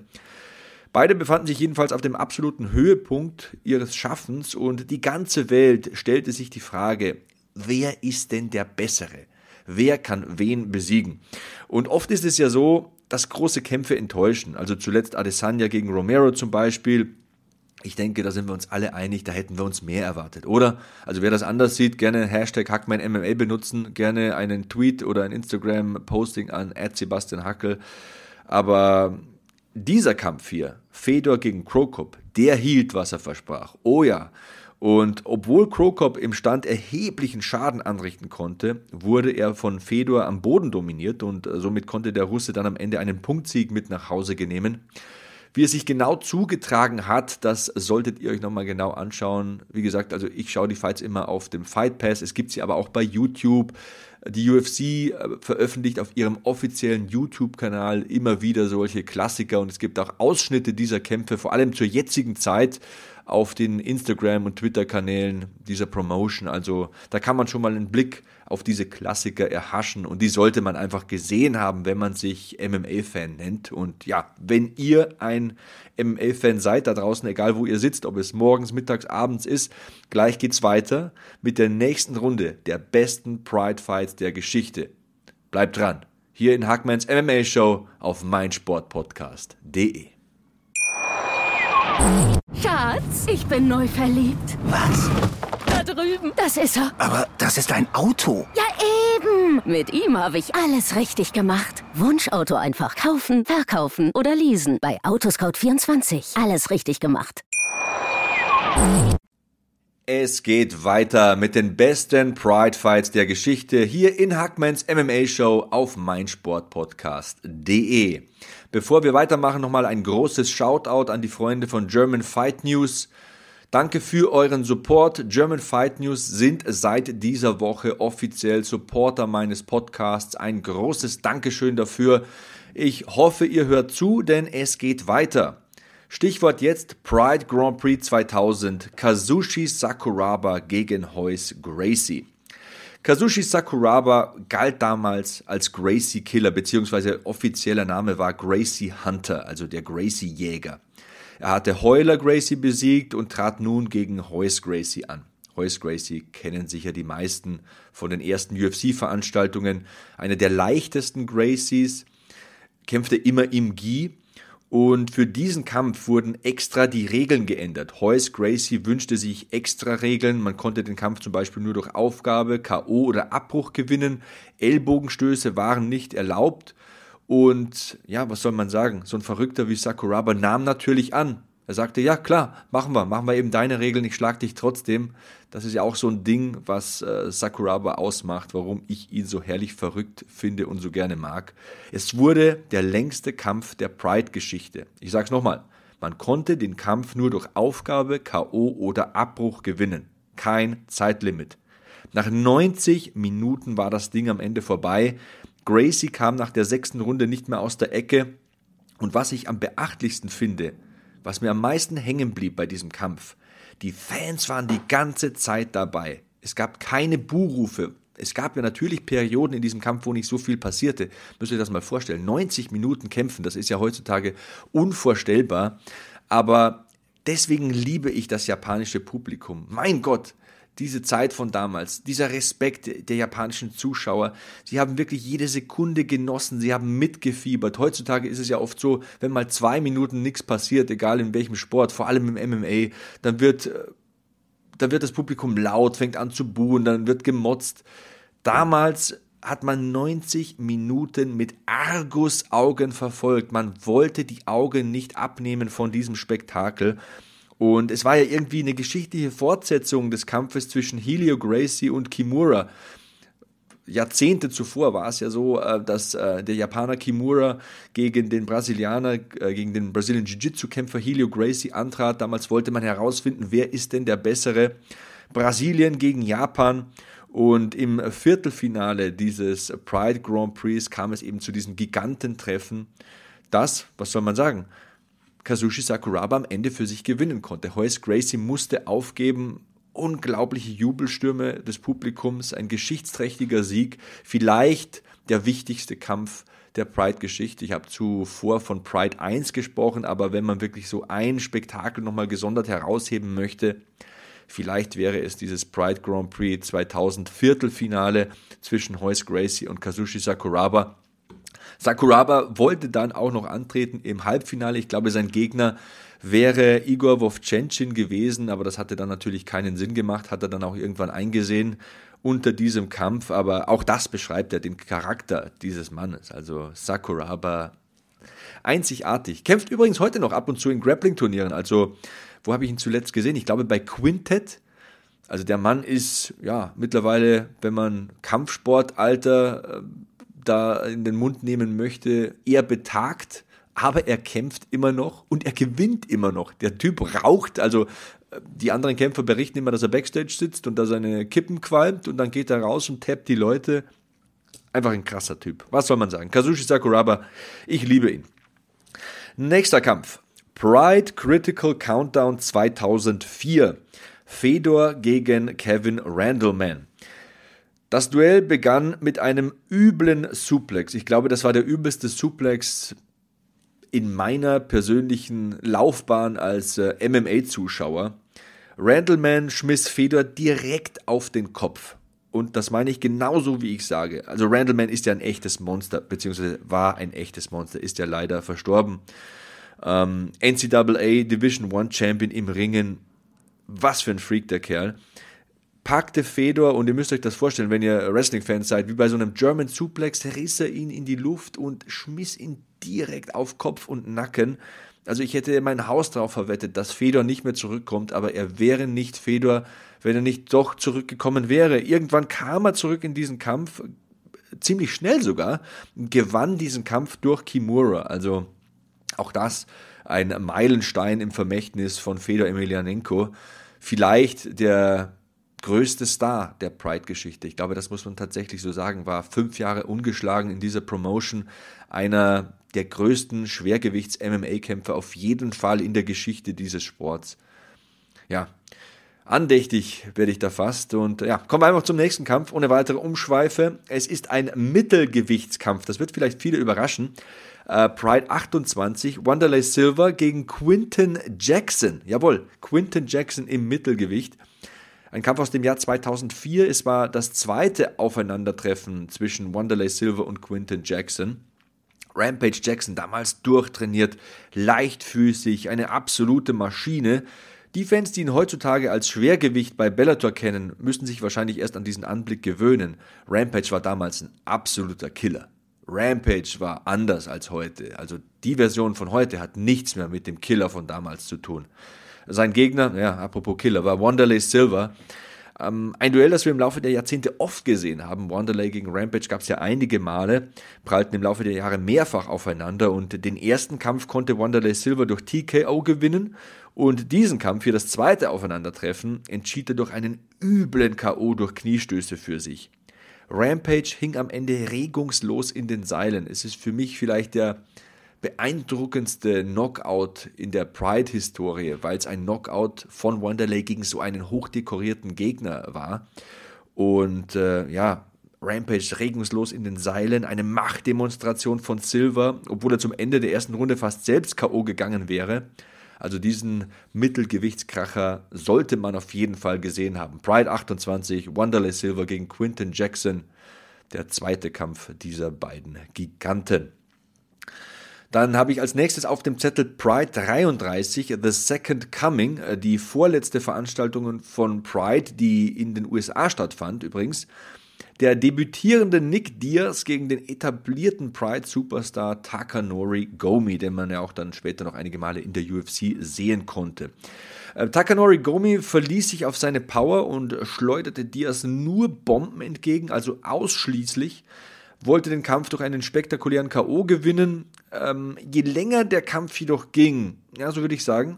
Beide befanden sich jedenfalls auf dem absoluten Höhepunkt ihres Schaffens und die ganze Welt stellte sich die Frage, wer ist denn der Bessere? Wer kann wen besiegen? Und oft ist es ja so, dass große Kämpfe enttäuschen. Also zuletzt Adesanya gegen Romero zum Beispiel. Ich denke, da sind wir uns alle einig, da hätten wir uns mehr erwartet, oder? Also wer das anders sieht, gerne Hashtag HackmeinMMA benutzen, gerne einen Tweet oder ein Instagram-Posting an Sebastian Hackel. Aber dieser Kampf hier, Fedor gegen Krokop, der hielt, was er versprach. Oh ja. Und obwohl Krokop im Stand erheblichen Schaden anrichten konnte, wurde er von Fedor am Boden dominiert und somit konnte der Russe dann am Ende einen Punktsieg mit nach Hause genehmen. Wie es sich genau zugetragen hat, das solltet ihr euch nochmal genau anschauen. Wie gesagt, also ich schaue die Fights immer auf dem Fight Pass. Es gibt sie aber auch bei YouTube. Die UFC äh, veröffentlicht auf ihrem offiziellen YouTube-Kanal immer wieder solche Klassiker und es gibt auch Ausschnitte dieser Kämpfe, vor allem zur jetzigen Zeit auf den Instagram- und Twitter-Kanälen dieser Promotion. Also da kann man schon mal einen Blick auf diese Klassiker erhaschen und die sollte man einfach gesehen haben, wenn man sich MMA-Fan nennt. Und ja, wenn ihr ein MMA-Fan seid da draußen, egal wo ihr sitzt, ob es morgens, mittags, abends ist, gleich geht's weiter mit der nächsten Runde der besten Pride Fights der Geschichte. Bleibt dran. Hier in Hackmans MMA Show auf meinsportpodcast.de. Schatz, ich bin neu verliebt. Was? Da drüben. Das ist er. Aber das ist ein Auto. Ja, eben. Mit ihm habe ich alles richtig gemacht. Wunschauto einfach kaufen, verkaufen oder leasen. Bei Autoscout24. Alles richtig gemacht. Es geht weiter mit den besten Pride Fights der Geschichte hier in Hackmans MMA Show auf meinsportpodcast.de. Bevor wir weitermachen, nochmal ein großes Shoutout an die Freunde von German Fight News. Danke für euren Support. German Fight News sind seit dieser Woche offiziell Supporter meines Podcasts. Ein großes Dankeschön dafür. Ich hoffe, ihr hört zu, denn es geht weiter. Stichwort jetzt Pride Grand Prix 2000, Kazushi Sakuraba gegen Hoyce Gracie. Kazushi Sakuraba galt damals als Gracie Killer, beziehungsweise offizieller Name war Gracie Hunter, also der Gracie Jäger. Er hatte Heuler Gracie besiegt und trat nun gegen Hoyce Gracie an. Hoyce Gracie kennen sicher die meisten von den ersten UFC-Veranstaltungen. Einer der leichtesten Gracies, kämpfte immer im Gi und für diesen Kampf wurden extra die Regeln geändert. Hoyce Gracie wünschte sich extra Regeln. Man konnte den Kampf zum Beispiel nur durch Aufgabe, K.O. oder Abbruch gewinnen. Ellbogenstöße waren nicht erlaubt. Und ja, was soll man sagen? So ein Verrückter wie Sakuraba nahm natürlich an, er sagte, ja klar, machen wir, machen wir eben deine Regeln, ich schlag dich trotzdem. Das ist ja auch so ein Ding, was äh, Sakuraba ausmacht, warum ich ihn so herrlich verrückt finde und so gerne mag. Es wurde der längste Kampf der Pride-Geschichte. Ich sag's nochmal, man konnte den Kampf nur durch Aufgabe, KO oder Abbruch gewinnen. Kein Zeitlimit. Nach 90 Minuten war das Ding am Ende vorbei. Gracie kam nach der sechsten Runde nicht mehr aus der Ecke. Und was ich am beachtlichsten finde, was mir am meisten hängen blieb bei diesem Kampf. Die Fans waren die ganze Zeit dabei. Es gab keine Buhrufe. Es gab ja natürlich Perioden in diesem Kampf, wo nicht so viel passierte. Müsst ihr das mal vorstellen. 90 Minuten kämpfen, das ist ja heutzutage unvorstellbar. Aber deswegen liebe ich das japanische Publikum. Mein Gott, diese Zeit von damals, dieser Respekt der japanischen Zuschauer. Sie haben wirklich jede Sekunde genossen, sie haben mitgefiebert. Heutzutage ist es ja oft so, wenn mal zwei Minuten nichts passiert, egal in welchem Sport, vor allem im MMA, dann wird äh, da wird das Publikum laut, fängt an zu buhen, dann wird gemotzt. Damals hat man 90 Minuten mit Argusaugen verfolgt. Man wollte die Augen nicht abnehmen von diesem Spektakel. Und es war ja irgendwie eine geschichtliche Fortsetzung des Kampfes zwischen Helio Gracie und Kimura. Jahrzehnte zuvor war es ja so, äh, dass äh, der Japaner Kimura gegen den Brasilianer, äh, gegen den Brazilian Jiu-Jitsu-Kämpfer Helio Gracie antrat. Damals wollte man herausfinden, wer ist denn der bessere. Brasilien gegen Japan. Und im Viertelfinale dieses Pride Grand Prix kam es eben zu diesem Gigantentreffen, das, was soll man sagen, Kazushi Sakuraba am Ende für sich gewinnen konnte. Horace Gracie musste aufgeben, unglaubliche Jubelstürme des Publikums, ein geschichtsträchtiger Sieg, vielleicht der wichtigste Kampf der Pride-Geschichte. Ich habe zuvor von Pride 1 gesprochen, aber wenn man wirklich so ein Spektakel nochmal gesondert herausheben möchte, Vielleicht wäre es dieses Pride Grand Prix 2000 Viertelfinale zwischen Hoyce Gracie und Kazushi Sakuraba. Sakuraba wollte dann auch noch antreten im Halbfinale. Ich glaube, sein Gegner wäre Igor Vovchenchin gewesen, aber das hatte dann natürlich keinen Sinn gemacht, hat er dann auch irgendwann eingesehen unter diesem Kampf. Aber auch das beschreibt ja den Charakter dieses Mannes. Also Sakuraba einzigartig. Kämpft übrigens heute noch ab und zu in Grappling-Turnieren. Also wo habe ich ihn zuletzt gesehen? Ich glaube bei Quintet. Also der Mann ist ja mittlerweile, wenn man Kampfsportalter äh, da in den Mund nehmen möchte, eher betagt, aber er kämpft immer noch und er gewinnt immer noch. Der Typ raucht, also äh, die anderen Kämpfer berichten immer, dass er Backstage sitzt und da seine Kippen qualmt und dann geht er raus und tappt die Leute. Einfach ein krasser Typ. Was soll man sagen? Kazushi Sakuraba, ich liebe ihn. Nächster Kampf. Pride Critical Countdown 2004. Fedor gegen Kevin Randleman. Das Duell begann mit einem üblen Suplex. Ich glaube, das war der übelste Suplex in meiner persönlichen Laufbahn als äh, MMA-Zuschauer. Randleman schmiss Fedor direkt auf den Kopf. Und das meine ich genauso, wie ich sage. Also Randleman ist ja ein echtes Monster, beziehungsweise war ein echtes Monster, ist ja leider verstorben ähm, NCAA Division One Champion im Ringen. Was für ein Freak der Kerl. Packte Fedor, und ihr müsst euch das vorstellen, wenn ihr Wrestling-Fans seid, wie bei so einem German Suplex, riss er ihn in die Luft und schmiss ihn direkt auf Kopf und Nacken. Also ich hätte mein Haus darauf verwettet, dass Fedor nicht mehr zurückkommt, aber er wäre nicht Fedor, wenn er nicht doch zurückgekommen wäre. Irgendwann kam er zurück in diesen Kampf, ziemlich schnell sogar, gewann diesen Kampf durch Kimura. Also auch das ein Meilenstein im Vermächtnis von Fedor Emelianenko. Vielleicht der größte Star der Pride-Geschichte. Ich glaube, das muss man tatsächlich so sagen, war fünf Jahre ungeschlagen in dieser Promotion. Einer der größten Schwergewichts-MMA-Kämpfer auf jeden Fall in der Geschichte dieses Sports. Ja, andächtig werde ich da fast. Und ja, kommen wir einfach zum nächsten Kampf, ohne weitere Umschweife. Es ist ein Mittelgewichtskampf. Das wird vielleicht viele überraschen. Äh, Pride 28, Wanderlei Silver gegen Quinton Jackson. Jawohl, Quinton Jackson im Mittelgewicht. Ein Kampf aus dem Jahr 2004. Es war das zweite Aufeinandertreffen zwischen Wanderlei Silver und Quinton Jackson. Rampage Jackson damals durchtrainiert, leichtfüßig, eine absolute Maschine. Die Fans, die ihn heutzutage als Schwergewicht bei Bellator kennen, müssen sich wahrscheinlich erst an diesen Anblick gewöhnen. Rampage war damals ein absoluter Killer. Rampage war anders als heute. Also die Version von heute hat nichts mehr mit dem Killer von damals zu tun. Sein Gegner, ja, apropos Killer, war Wanderlei Silver. Ähm, ein Duell, das wir im Laufe der Jahrzehnte oft gesehen haben. Wanderlei gegen Rampage gab es ja einige Male, prallten im Laufe der Jahre mehrfach aufeinander und den ersten Kampf konnte Wanderlei Silver durch TKO gewinnen und diesen Kampf hier das zweite Aufeinandertreffen entschied er durch einen üblen K.O. durch Kniestöße für sich. Rampage hing am Ende regungslos in den Seilen. Es ist für mich vielleicht der beeindruckendste Knockout in der Pride-Historie, weil es ein Knockout von Wanderlei gegen so einen hochdekorierten Gegner war. Und äh, ja, Rampage regungslos in den Seilen, eine Machtdemonstration von Silver, obwohl er zum Ende der ersten Runde fast selbst K.O. gegangen wäre. Also diesen Mittelgewichtskracher sollte man auf jeden Fall gesehen haben. Pride 28, Wanderlei Silver gegen Quinton Jackson, der zweite Kampf dieser beiden Giganten. Dann habe ich als nächstes auf dem Zettel Pride 33, The Second Coming, äh, die vorletzte Veranstaltung von Pride, die in den USA stattfand übrigens. Der debütierende Nick Diaz gegen den etablierten Pride-Superstar Takanori Gomi, den man ja auch dann später noch einige Male in der UFC sehen konnte. Äh, Takanori Gomi verließ sich auf seine Power und schleuderte Diaz nur Bomben entgegen, also ausschließlich wollte den Kampf durch einen spektakulären K.O. gewinnen. Ähm, je länger der Kampf jedoch ging, ja, so würde ich sagen,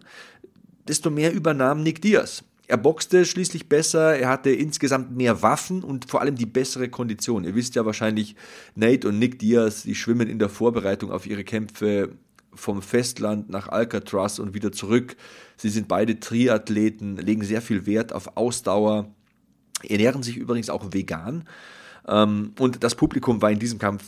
desto mehr übernahm Nick Diaz. Er boxte schließlich besser, er hatte insgesamt mehr Waffen und vor allem die bessere Kondition. Ihr wisst ja wahrscheinlich, Nate und Nick Diaz, die schwimmen in der Vorbereitung auf ihre Kämpfe vom Festland nach Alcatraz und wieder zurück. Sie sind beide Triathleten, legen sehr viel Wert auf Ausdauer, ernähren sich übrigens auch vegan. Ähm, und das Publikum war in diesem Kampf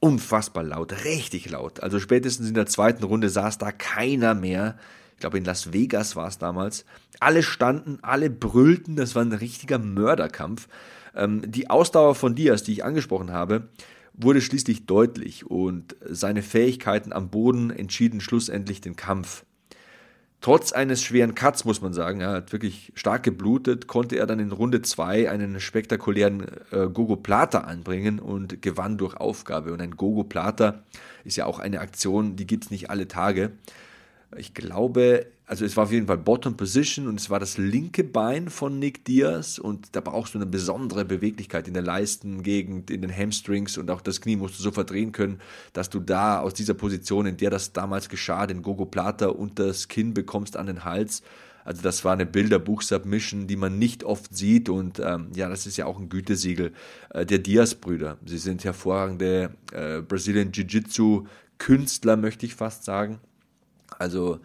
unfassbar laut, richtig laut. Also spätestens in der zweiten Runde saß da keiner mehr ich glaube in Las Vegas war es damals. Alle standen, alle brüllten, das war ein richtiger Mörderkampf. Ähm, die Ausdauer von Diaz, die ich angesprochen habe, wurde schließlich deutlich und seine Fähigkeiten am Boden entschieden schlussendlich den Kampf. Trotz eines schweren Cuts, muss man sagen, er hat wirklich stark geblutet, konnte er dann in Runde 2 einen spektakulären äh, Gogo Plata anbringen und gewann durch Aufgabe. Und ein Gogo Plata ist ja auch eine Aktion, die gibt es nicht alle Tage. Ich glaube, also es war auf jeden Fall Bottom Position und es war das linke Bein von Nick Diaz und da brauchst du eine besondere Beweglichkeit in der Leistengegend, in den Hamstrings und auch das Knie musst du so verdrehen können, dass du da aus dieser Position, in der das damals geschah, den Gogo Plata unter das Kinn bekommst an den Hals. Also das war eine Bilderbuch-Submission, die man nicht oft sieht und ähm, ja, das ist ja auch ein Gütesiegel äh, der Diaz-Brüder. Sie sind hervorragende äh, Brazilian Jiu-Jitsu-Künstler, möchte ich fast sagen. Also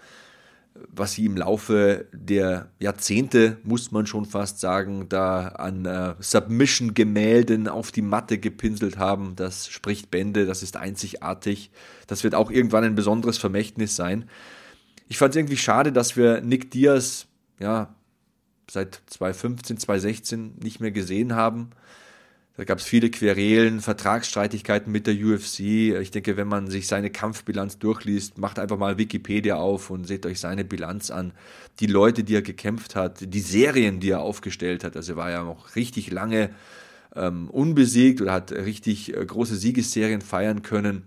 was sie im Laufe der Jahrzehnte, muss man schon fast sagen, da an äh, Submission-Gemälden auf die Matte gepinselt haben, das spricht Bände, das ist einzigartig. Das wird auch irgendwann ein besonderes Vermächtnis sein. Ich fand es irgendwie schade, dass wir Nick Diaz ja, seit 2015, 2016 nicht mehr gesehen haben. Da gab es viele Querelen, Vertragsstreitigkeiten mit der UFC. Ich denke, wenn man sich seine Kampfbilanz durchliest, macht einfach mal Wikipedia auf und seht euch seine Bilanz an. Die Leute, die er gekämpft hat, die Serien, die er aufgestellt hat. Also er war ja noch richtig lange ähm, unbesiegt oder hat richtig äh, große Siegesserien feiern können.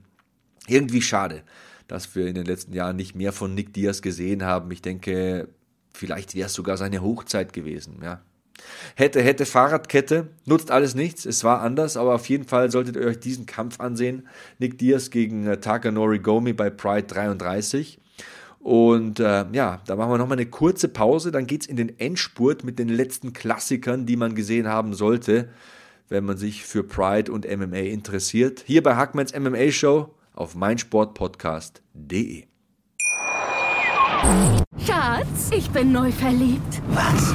Irgendwie schade, dass wir in den letzten Jahren nicht mehr von Nick Diaz gesehen haben. Ich denke, vielleicht wäre es sogar seine Hochzeit gewesen. Ja, Hätte, hätte Fahrradkette, nutzt alles nichts. Es war anders, aber auf jeden Fall solltet ihr euch diesen Kampf ansehen. Nick Diaz gegen äh, Takanori Gomi bei Pride 33. Und äh, ja, da machen wir nochmal eine kurze Pause. Dann geht es in den Endspurt mit den letzten Klassikern, die man gesehen haben sollte, wenn man sich für Pride und MMA interessiert. Hier bei Hackmans MMA Show auf meinsportpodcast.de. Schatz, ich bin neu verliebt. Was?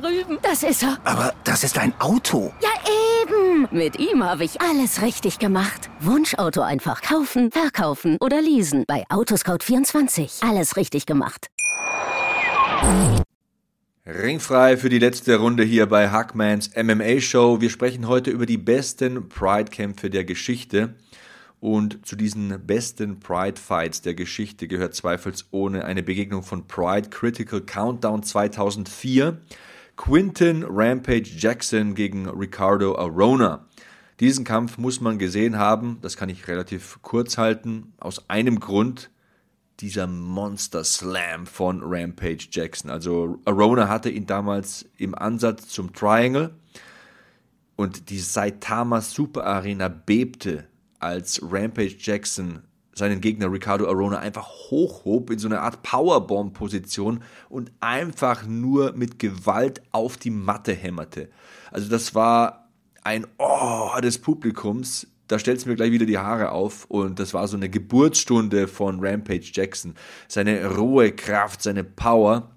Drüben. Das ist er. Aber das ist ein Auto. Ja, eben. Mit ihm habe ich alles richtig gemacht. Wunschauto einfach kaufen, verkaufen oder leasen. Bei Autoscout24. Alles richtig gemacht. Ringfrei für die letzte Runde hier bei Hackmans MMA Show. Wir sprechen heute über die besten Pride-Kämpfe der Geschichte. Und zu diesen besten Pride-Fights der Geschichte gehört zweifelsohne eine Begegnung von Pride Critical Countdown 2004. Quinton Rampage Jackson gegen Ricardo Arona. Diesen Kampf muss man gesehen haben, das kann ich relativ kurz halten, aus einem Grund, dieser Monster Slam von Rampage Jackson. Also Arona hatte ihn damals im Ansatz zum Triangle und die Saitama Super Arena bebte, als Rampage Jackson seinen Gegner Ricardo Arona einfach hochhob in so eine Art Powerbomb-Position und einfach nur mit Gewalt auf die Matte hämmerte. Also das war ein Oh des Publikums. Da stellt es mir gleich wieder die Haare auf und das war so eine Geburtsstunde von Rampage Jackson. Seine rohe Kraft, seine Power,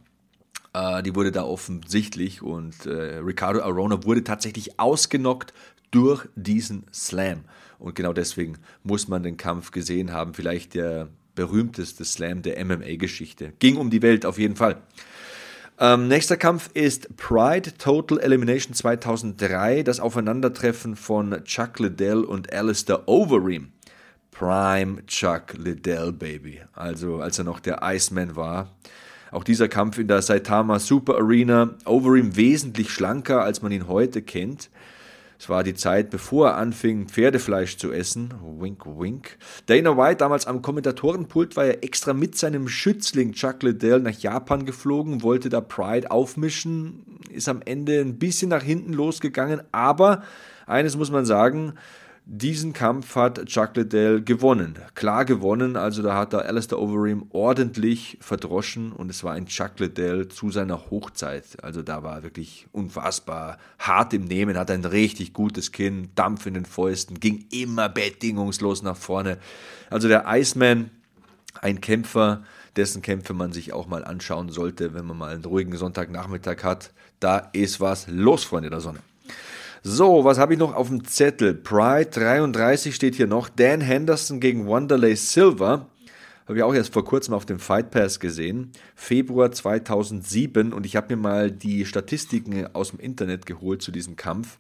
äh, die wurde da offensichtlich und äh, Ricardo Arona wurde tatsächlich ausgenockt durch diesen Slam. Und genau deswegen muss man den Kampf gesehen haben. Vielleicht der berühmteste Slam der MMA-Geschichte. Ging um die Welt auf jeden Fall. Ähm, nächster Kampf ist Pride Total Elimination 2003, das Aufeinandertreffen von Chuck Liddell und Alistair Overeem. Prime Chuck Liddell, Baby. Also als er noch der Iceman war. Auch dieser Kampf in der Saitama Super Arena, Overeem wesentlich schlanker, als man ihn heute kennt. Es war die Zeit, bevor er anfing, Pferdefleisch zu essen. Wink, wink. Dana White, damals am Kommentatorenpult, war ja extra mit seinem Schützling Chuck Liddell nach Japan geflogen, wollte da Pride aufmischen, ist am Ende ein bisschen nach hinten losgegangen, aber eines muss man sagen, diesen Kampf hat Chuck Liddell gewonnen. Klar gewonnen, also da hat er Alistair Overeem ordentlich verdroschen und es war ein Chuck Liddell zu seiner Hochzeit. Also da war er wirklich unfassbar hart im Nehmen, hat ein richtig gutes Kinn, Dampf in den Fäusten, ging immer bedingungslos nach vorne. Also der Iceman, ein Kämpfer, dessen Kämpfe man sich auch mal anschauen sollte, wenn man mal einen ruhigen Sonntagnachmittag hat. Da ist was los, Freunde der Sonne. So, was habe ich noch auf dem Zettel? Pride 33 steht hier noch. Dan Henderson gegen Wanderlei Silver. Habe ich auch erst vor kurzem auf dem Fight Pass gesehen. Februar 2007. Und ich habe mir mal die Statistiken aus dem Internet geholt zu diesem Kampf.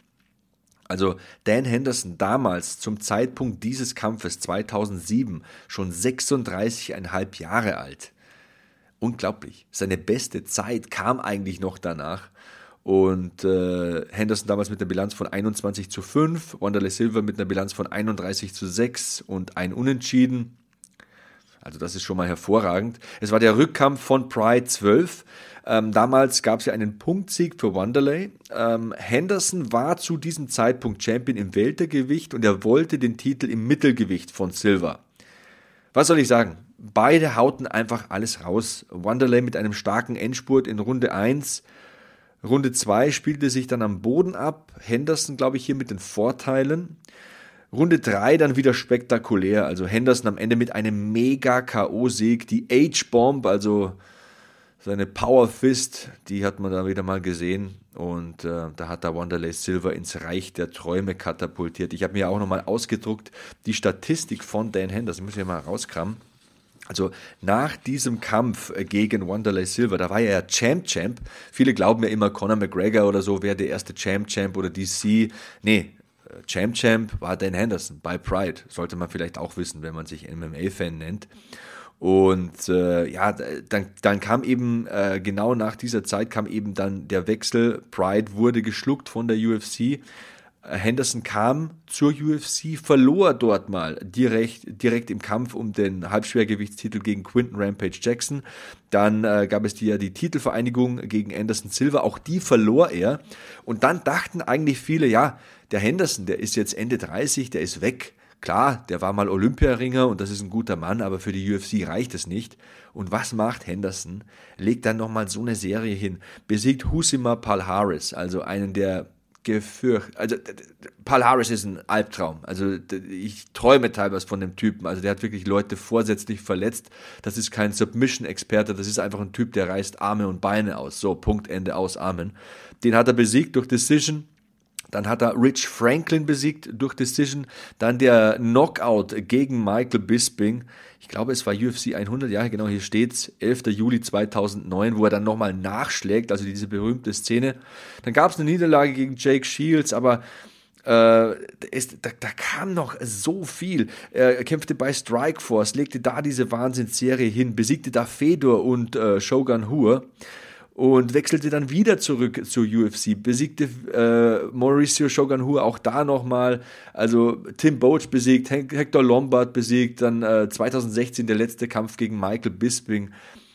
Also Dan Henderson damals zum Zeitpunkt dieses Kampfes 2007 schon 36,5 Jahre alt. Unglaublich. Seine beste Zeit kam eigentlich noch danach. Und äh, Henderson damals mit einer Bilanz von 21 zu 5, Wanderlei Silva mit einer Bilanz von 31 zu 6 und ein Unentschieden. Also das ist schon mal hervorragend. Es war der Rückkampf von Pride 12. Ähm, damals gab es ja einen Punktsieg für Wanderlei. Ähm, Henderson war zu diesem Zeitpunkt Champion im Weltergewicht und er wollte den Titel im Mittelgewicht von Silva. Was soll ich sagen? Beide hauten einfach alles raus. Wanderlei mit einem starken Endspurt in Runde 1 Runde 2 spielte sich dann am Boden ab. Henderson, glaube ich, hier mit den Vorteilen. Runde 3 dann wieder spektakulär. Also Henderson am Ende mit einem mega K.O.-Sieg. Die H-Bomb, also seine Power Fist, die hat man da wieder mal gesehen. Und äh, da hat der Wanderlei Silver ins Reich der Träume katapultiert. Ich habe mir auch nochmal ausgedruckt, die Statistik von Dan Henderson. Ich muss hier mal rauskramen. Also nach diesem Kampf äh, gegen Wanderlei Silver, da war er ja Champ Champ. Viele glauben ja immer, Conor McGregor oder so wäre der erste Champ Champ oder DC. Nee, äh, Champ Champ war Dan Henderson bei Pride. Sollte man vielleicht auch wissen, wenn man sich MMA-Fan nennt. Und äh, ja, dann, dann kam eben, äh, genau nach dieser Zeit kam eben dann der Wechsel. Pride wurde geschluckt von der UFC. Henderson kam zur UFC, verlor dort mal direkt, direkt im Kampf um den Halbschwergewichtstitel gegen Quinton Rampage Jackson. Dann äh, gab es ja die Titelvereinigung gegen Anderson Silva, auch die verlor er. Und dann dachten eigentlich viele, ja, der Henderson, der ist jetzt Ende 30, der ist weg. Klar, der war mal Olympiaringer und das ist ein guter Mann, aber für die UFC reicht es nicht. Und was macht Henderson? Legt dann nochmal so eine Serie hin, besiegt Husima Palhares, also einen der gefürchtet. Also Paul Harris ist ein Albtraum. Also ich träume teilweise von dem Typen. Also der hat wirklich Leute vorsätzlich verletzt. Das ist kein Submission-Experte. Das ist einfach ein Typ, der reißt Arme und Beine aus. So, Punkt, Ende, aus, Amen. Den hat er besiegt durch Decision. Dann hat er Rich Franklin besiegt durch Decision. Dann der Knockout gegen Michael Bisping. Ich glaube, es war UFC 100. Ja, genau, hier steht's. 11. Juli 2009, wo er dann nochmal nachschlägt. Also diese berühmte Szene. Dann gab es eine Niederlage gegen Jake Shields, aber äh, ist, da, da, kam noch so viel. Er kämpfte bei Strikeforce, legte da diese Wahnsinnsserie hin, besiegte da Fedor und äh, Shogun Hur und wechselte dann wieder zurück zur UFC, besiegte äh, Mauricio Shogun Hu auch da nochmal, also Tim Boach besiegt, Hector Lombard besiegt, dann äh, 2016 der letzte Kampf gegen Michael Bisping.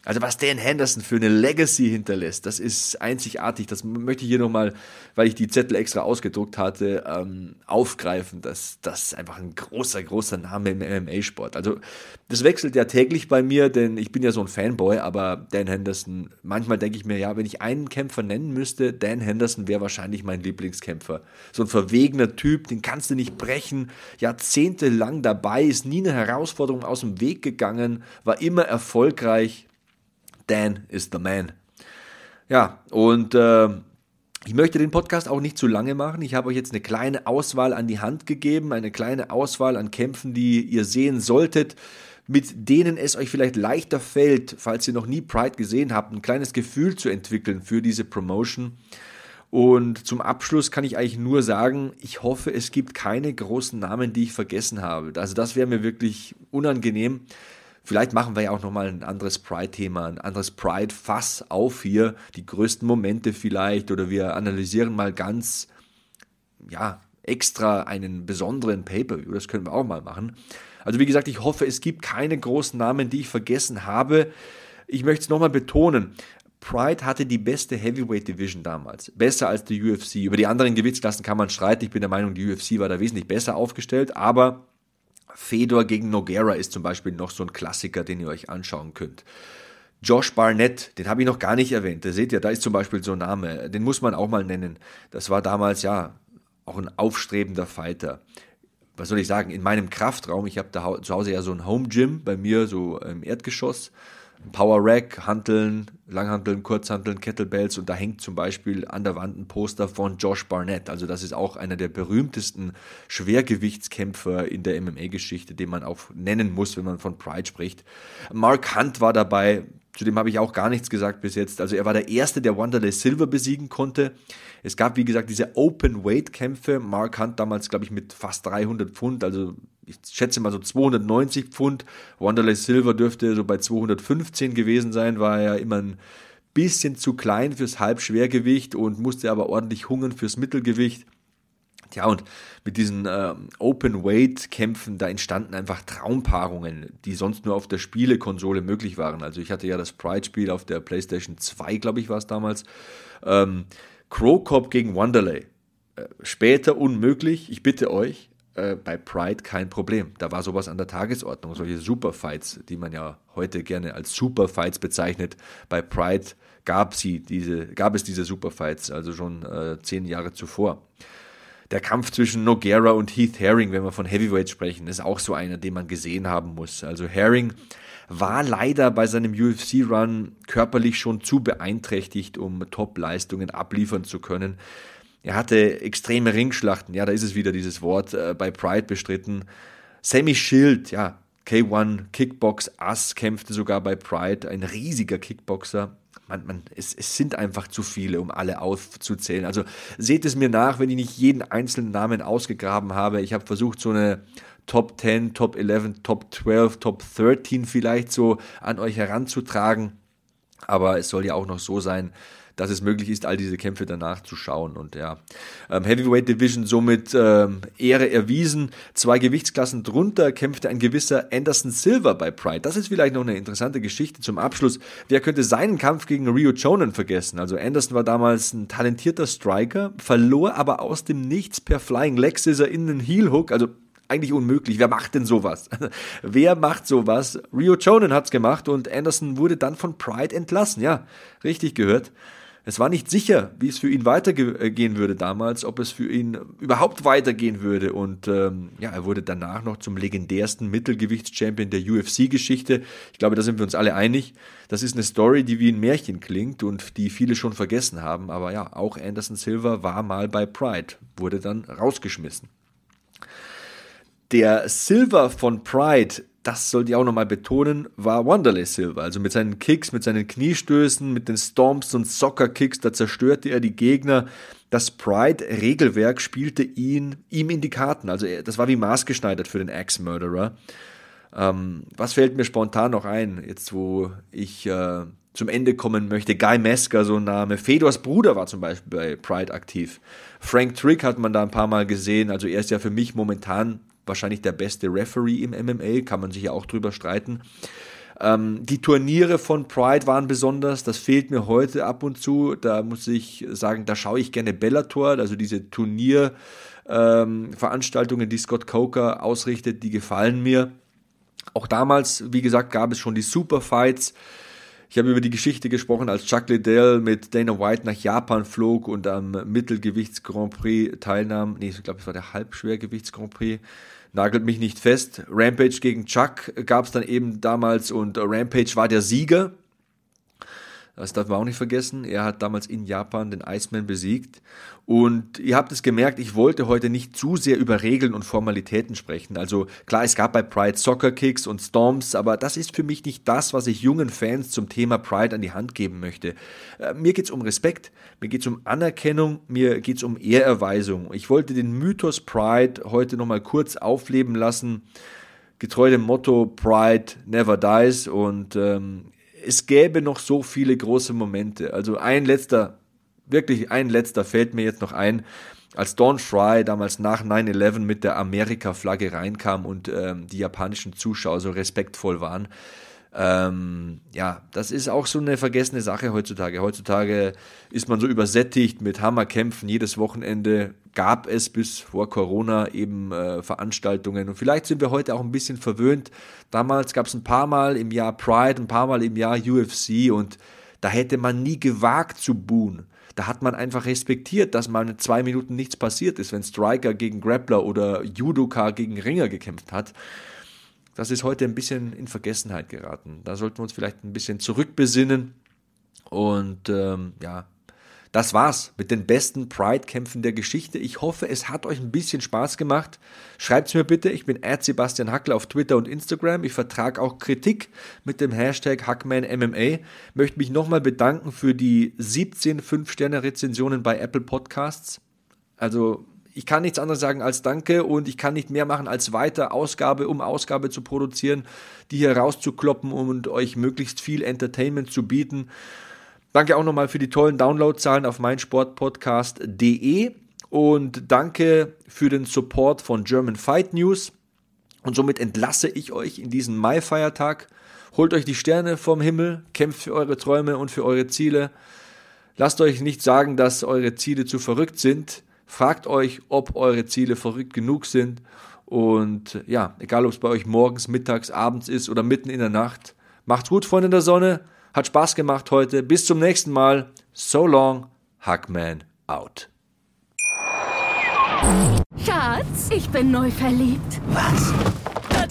Also was Dan Henderson für eine Legacy hinterlässt, das ist einzigartig. Das möchte ich hier nochmal, weil ich die Zettel extra ausgedruckt hatte, ähm, aufgreifen. Das, das ist einfach ein großer, großer Name im MMA-Sport. Also das wechselt ja täglich bei mir, denn ich bin ja so ein Fanboy, aber Dan Henderson, manchmal denke ich mir, ja, wenn ich einen Kämpfer nennen müsste, Dan Henderson wäre wahrscheinlich mein Lieblingskämpfer. So ein verwegener Typ, den kannst du nicht brechen, jahrzehntelang dabei, ist nie eine Herausforderung aus dem Weg gegangen, war immer erfolgreich Dan is the man. Ja, und äh, ich möchte den Podcast auch nicht zu lange machen. Ich habe euch jetzt eine kleine Auswahl an die Hand gegeben, eine kleine Auswahl an Kämpfen, die ihr sehen solltet, mit denen es euch vielleicht leichter fällt, falls ihr noch nie Pride gesehen habt, ein kleines Gefühl zu entwickeln für diese Promotion. Und zum Abschluss kann ich eigentlich nur sagen, ich hoffe, es gibt keine großen Namen, die ich vergessen habe. Also das wäre mir wirklich unangenehm. Vielleicht machen wir ja auch nochmal ein anderes Pride-Thema, ein anderes Pride-Fass auf hier, die größten Momente vielleicht, oder wir analysieren mal ganz, ja, extra einen besonderen Pay-Per-View, das können wir auch mal machen. Also wie gesagt, ich hoffe, es gibt keine großen Namen, die ich vergessen habe. Ich möchte es nochmal betonen, Pride hatte die beste Heavyweight Division damals. Besser als die UFC. Über die anderen Gewichtsklassen kann man streiten. Ich bin der Meinung, die UFC war da wesentlich besser aufgestellt. Aber Fedor gegen Noguera ist zum Beispiel noch so ein Klassiker, den ihr euch anschauen könnt. Josh Barnett, den habe ich noch gar nicht erwähnt. Da seht ihr, da ist zum Beispiel so ein Name. Den muss man auch mal nennen. Das war damals ja auch ein aufstrebender Fighter. Was soll ich sagen? In meinem Kraftraum, ich habe da zu Hause ja so ein Home Gym bei mir, so im Erdgeschoss. Power Rack, Hanteln, Langhanteln, Kurzhanteln, Kettlebells und da hängt zum Beispiel an der Wand ein Poster von Josh Barnett. Also das ist auch einer der berühmtesten Schwergewichtskämpfer in der MMA-Geschichte, den man auch nennen muss, wenn man von Pride spricht. Mark Hunt war dabei, zu dem habe ich auch gar nichts gesagt bis jetzt. Also er war der Erste, der Wanderlei Silver besiegen konnte. Es gab, wie gesagt, diese Open-Weight-Kämpfe. Mark Hunt damals, glaube ich, mit fast 300 Pfund, also ich schätze mal so 290 Pfund. Wanderlei Silver dürfte so bei 215 gewesen sein, war ja immer ein bisschen zu klein fürs Halbschwergewicht und musste aber ordentlich hungern fürs Mittelgewicht. Tja, und mit diesen äh, Open-Weight-Kämpfen, da entstanden einfach Traumpaarungen, die sonst nur auf der Spielekonsole möglich waren. Also ich hatte ja das Pride-Spiel auf der PlayStation 2, glaube ich, war es damals. Ähm, Crow Cop gegen Wanderlei. Äh, später unmöglich, ich bitte euch. Äh, bei Pride kein Problem. Da war sowas an der Tagesordnung, solche Superfights, die man ja heute gerne als Superfights bezeichnet. Bei Pride gab, sie diese, gab es diese Superfights, also schon äh, zehn Jahre zuvor. Der Kampf zwischen Noguera und Heath Herring, wenn wir von Heavyweights sprechen, ist auch so einer, den man gesehen haben muss. Also Herring war leider bei seinem UFC-Run körperlich schon zu beeinträchtigt, um Top-Leistungen abliefern zu können. Er hatte extreme Ringschlachten, ja, da ist es wieder dieses Wort, äh, bei Pride bestritten. Sammy Schild, ja, K1 Kickbox Ass kämpfte sogar bei Pride, ein riesiger Kickboxer. Man, man, es, es sind einfach zu viele, um alle aufzuzählen. Also seht es mir nach, wenn ich nicht jeden einzelnen Namen ausgegraben habe. Ich habe versucht, so eine Top 10, Top 11, Top 12, Top 13 vielleicht so an euch heranzutragen. Aber es soll ja auch noch so sein, dass es möglich ist, all diese Kämpfe danach zu schauen. Und ja, ähm, Heavyweight Division somit ähm, Ehre erwiesen. Zwei Gewichtsklassen drunter kämpfte ein gewisser Anderson Silver bei Pride. Das ist vielleicht noch eine interessante Geschichte zum Abschluss. Wer könnte seinen Kampf gegen Rio Jonan vergessen? Also Anderson war damals ein talentierter Striker, verlor aber aus dem Nichts per Flying Leg Scissor in den Heel Hook. Also eigentlich unmöglich. Wer macht denn sowas? *laughs* Wer macht sowas? Rio Jonan hat's gemacht und Anderson wurde dann von Pride entlassen. Ja, richtig gehört. Es war nicht sicher, wie es für ihn weitergehen würde damals, ob es für ihn überhaupt weitergehen würde. Und ähm, ja, er wurde danach noch zum legendärsten Mittelgewichtschampion der UFC-Geschichte. Ich glaube, da sind wir uns alle einig. Das ist eine Story, die wie ein Märchen klingt und die viele schon vergessen haben. Aber ja, auch Anderson Silva war mal bei Pride, wurde dann rausgeschmissen. Der Silver von Pride das sollte ich auch nochmal betonen, war Wanderlei Silver. Also mit seinen Kicks, mit seinen Kniestößen, mit den Stomps und Soccer-Kicks, da zerstörte er die Gegner. Das Pride-Regelwerk spielte ihn, ihm in die Karten. Also das war wie maßgeschneidert für den Axe-Murderer. Ähm, was fällt mir spontan noch ein, jetzt wo ich äh, zum Ende kommen möchte? Guy Mesker, so ein Name. Fedors Bruder war zum Beispiel bei Pride aktiv. Frank Trick hat man da ein paar Mal gesehen. Also er ist ja für mich momentan wahrscheinlich der beste Referee im MMA, kann man sich ja auch drüber streiten. Ähm, die Turniere von Pride waren besonders, das fehlt mir heute ab und zu. Da muss ich sagen, da schaue ich gerne Bellator, also diese Turnierveranstaltungen, ähm, die Scott Coker ausrichtet, die gefallen mir. Auch damals, wie gesagt, gab es schon die Superfights. Ich habe über die Geschichte gesprochen, als Chuck Liddell mit Dana White nach Japan flog und am Mittelgewichts Grand Prix teilnahm. Nee, ich glaube, es war der Halbschwergewichts Grand Prix nagelt mich nicht fest. Rampage gegen Chuck gab es dann eben damals und Rampage war der Sieger. Das darf man auch nicht vergessen. Er hat damals in Japan den Iceman besiegt. Und ihr habt es gemerkt, ich wollte heute nicht zu sehr über Regeln und Formalitäten sprechen. Also klar, es gab bei Pride Soccer Kicks und Storms, aber das ist für mich nicht das, was ich jungen Fans zum Thema Pride an die Hand geben möchte. Äh, mir geht's um Respekt, mir geht's um Anerkennung, mir geht's um Ehrerweisung. Ich wollte den Mythos Pride heute nochmal kurz aufleben lassen getreu dem Motto Pride never dies und ähm, es gäbe noch so viele große Momente. Also ein letzter, wirklich ein letzter fällt mir jetzt noch ein, als Dawn Fry damals nach 9-11 mit der Amerika-Flagge reinkam und ähm, die japanischen Zuschauer so respektvoll waren. Ähm, ja, das ist auch so eine vergessene Sache heutzutage. Heutzutage ist man so übersättigt mit Hammerkämpfen. Jedes Wochenende gab es bis vor Corona eben äh, Veranstaltungen. Und vielleicht sind wir heute auch ein bisschen verwöhnt. Damals gab es ein paar Mal im Jahr Pride, ein paar Mal im Jahr UFC und da hätte man nie gewagt zu buhen. Da hat man einfach respektiert, dass mal in zwei Minuten nichts passiert ist, wenn Striker gegen Grappler oder Judoka gegen Ringer gekämpft hat das ist heute ein bisschen in Vergessenheit geraten. Da sollten wir uns vielleicht ein bisschen zurückbesinnen. Und ähm, ja, das war's mit den besten Pride-Kämpfen der Geschichte. Ich hoffe, es hat euch ein bisschen Spaß gemacht. Schreibt's mir bitte. Ich bin Sebastian Hackler auf Twitter und Instagram. Ich vertrage auch Kritik mit dem Hashtag HackmanMMA. Möchte mich nochmal bedanken für die 17 5-Sterne-Rezensionen bei Apple Podcasts. Also ich kann nichts anderes sagen als Danke und ich kann nicht mehr machen als weiter Ausgabe um Ausgabe zu produzieren, die hier rauszukloppen und euch möglichst viel Entertainment zu bieten. Danke auch nochmal für die tollen Downloadzahlen auf meinsportpodcast.de und danke für den Support von German Fight News. Und somit entlasse ich euch in diesen Mai-Feiertag. Holt euch die Sterne vom Himmel, kämpft für eure Träume und für eure Ziele. Lasst euch nicht sagen, dass eure Ziele zu verrückt sind. Fragt euch, ob eure Ziele verrückt genug sind. Und ja, egal ob es bei euch morgens, mittags, abends ist oder mitten in der Nacht. Macht's gut, Freunde der Sonne. Hat Spaß gemacht heute. Bis zum nächsten Mal. So long, Hackman out. Schatz, ich bin neu verliebt. Was?